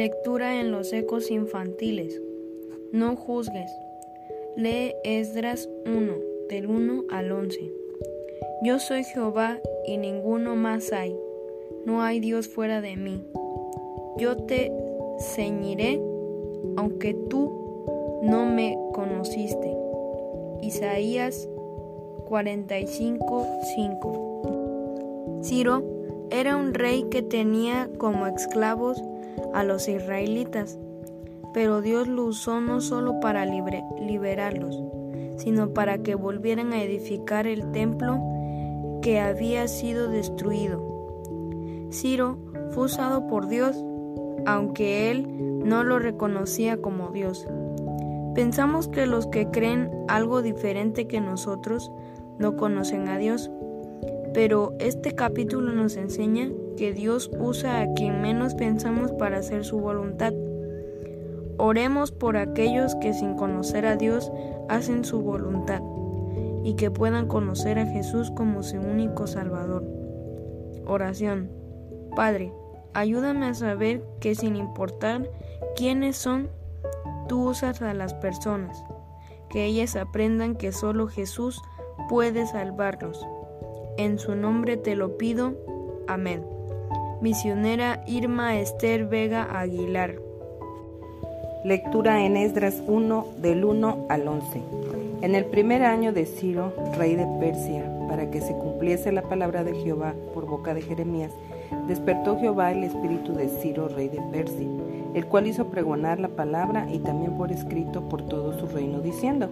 Lectura en los ecos infantiles. No juzgues. Lee Esdras 1, del 1 al 11. Yo soy Jehová y ninguno más hay. No hay Dios fuera de mí. Yo te ceñiré aunque tú no me conociste. Isaías 45, 5. Ciro era un rey que tenía como esclavos a los israelitas, pero Dios lo usó no solo para liberarlos, sino para que volvieran a edificar el templo que había sido destruido. Ciro fue usado por Dios, aunque él no lo reconocía como Dios. Pensamos que los que creen algo diferente que nosotros no conocen a Dios, pero este capítulo nos enseña que Dios usa a quien menos pensamos para hacer su voluntad. Oremos por aquellos que sin conocer a Dios hacen su voluntad y que puedan conocer a Jesús como su único Salvador. Oración. Padre, ayúdame a saber que sin importar quiénes son, tú usas a las personas, que ellas aprendan que solo Jesús puede salvarlos. En su nombre te lo pido. Amén. Misionera Irma Esther Vega Aguilar. Lectura en Esdras 1 del 1 al 11. En el primer año de Ciro, rey de Persia, para que se cumpliese la palabra de Jehová por boca de Jeremías, despertó Jehová el espíritu de Ciro, rey de Persia, el cual hizo pregonar la palabra y también por escrito por todo su reino, diciendo,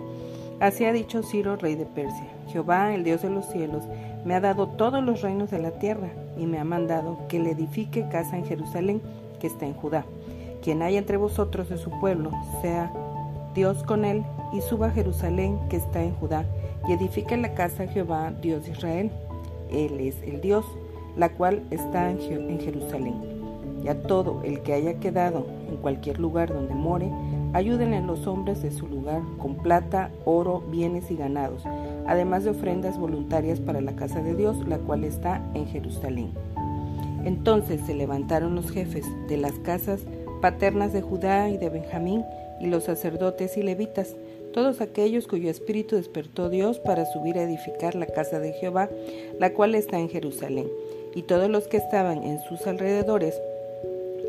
Así ha dicho Ciro, rey de Persia, Jehová, el Dios de los cielos, me ha dado todos los reinos de la tierra y me ha mandado que le edifique casa en Jerusalén, que está en Judá. Quien haya entre vosotros de su pueblo, sea Dios con él, y suba a Jerusalén, que está en Judá, y edifique la casa a Jehová, Dios de Israel. Él es el Dios, la cual está en Jerusalén. Y a todo el que haya quedado en cualquier lugar donde more, ayúdenle los hombres de su lugar con plata, oro, bienes y ganados, además de ofrendas voluntarias para la casa de Dios, la cual está en Jerusalén. Entonces se levantaron los jefes de las casas paternas de Judá y de Benjamín, y los sacerdotes y levitas, todos aquellos cuyo espíritu despertó Dios para subir a edificar la casa de Jehová, la cual está en Jerusalén. Y todos los que estaban en sus alrededores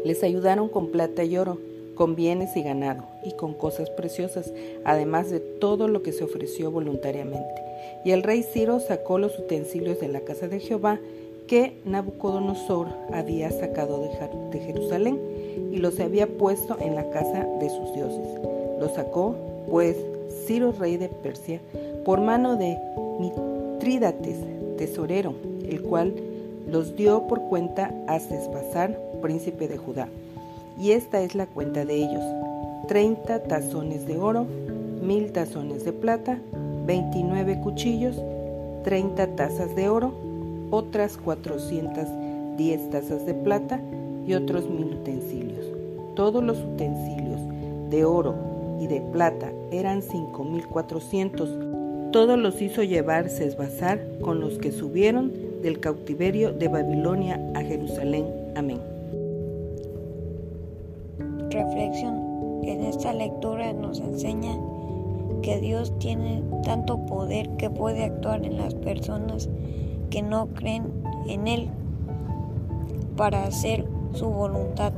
les ayudaron con plata y oro, con bienes y ganado, y con cosas preciosas, además de todo lo que se ofreció voluntariamente. Y el rey Ciro sacó los utensilios de la casa de Jehová que Nabucodonosor había sacado de Jerusalén y los había puesto en la casa de sus dioses. Los sacó, pues, Ciro, rey de Persia, por mano de Mitrídates, tesorero, el cual los dio por cuenta a Sesbazar, príncipe de Judá. Y esta es la cuenta de ellos: treinta tazones de oro, mil tazones de plata, veintinueve cuchillos, treinta tazas de oro, otras cuatrocientas diez tazas de plata y otros mil utensilios. Todos los utensilios de oro y de plata eran cinco mil cuatrocientos. Todos los hizo llevar Sesbazar con los que subieron del cautiverio de Babilonia a Jerusalén. Amén. Reflexión. En esta lectura nos enseña que Dios tiene tanto poder que puede actuar en las personas que no creen en Él para hacer su voluntad.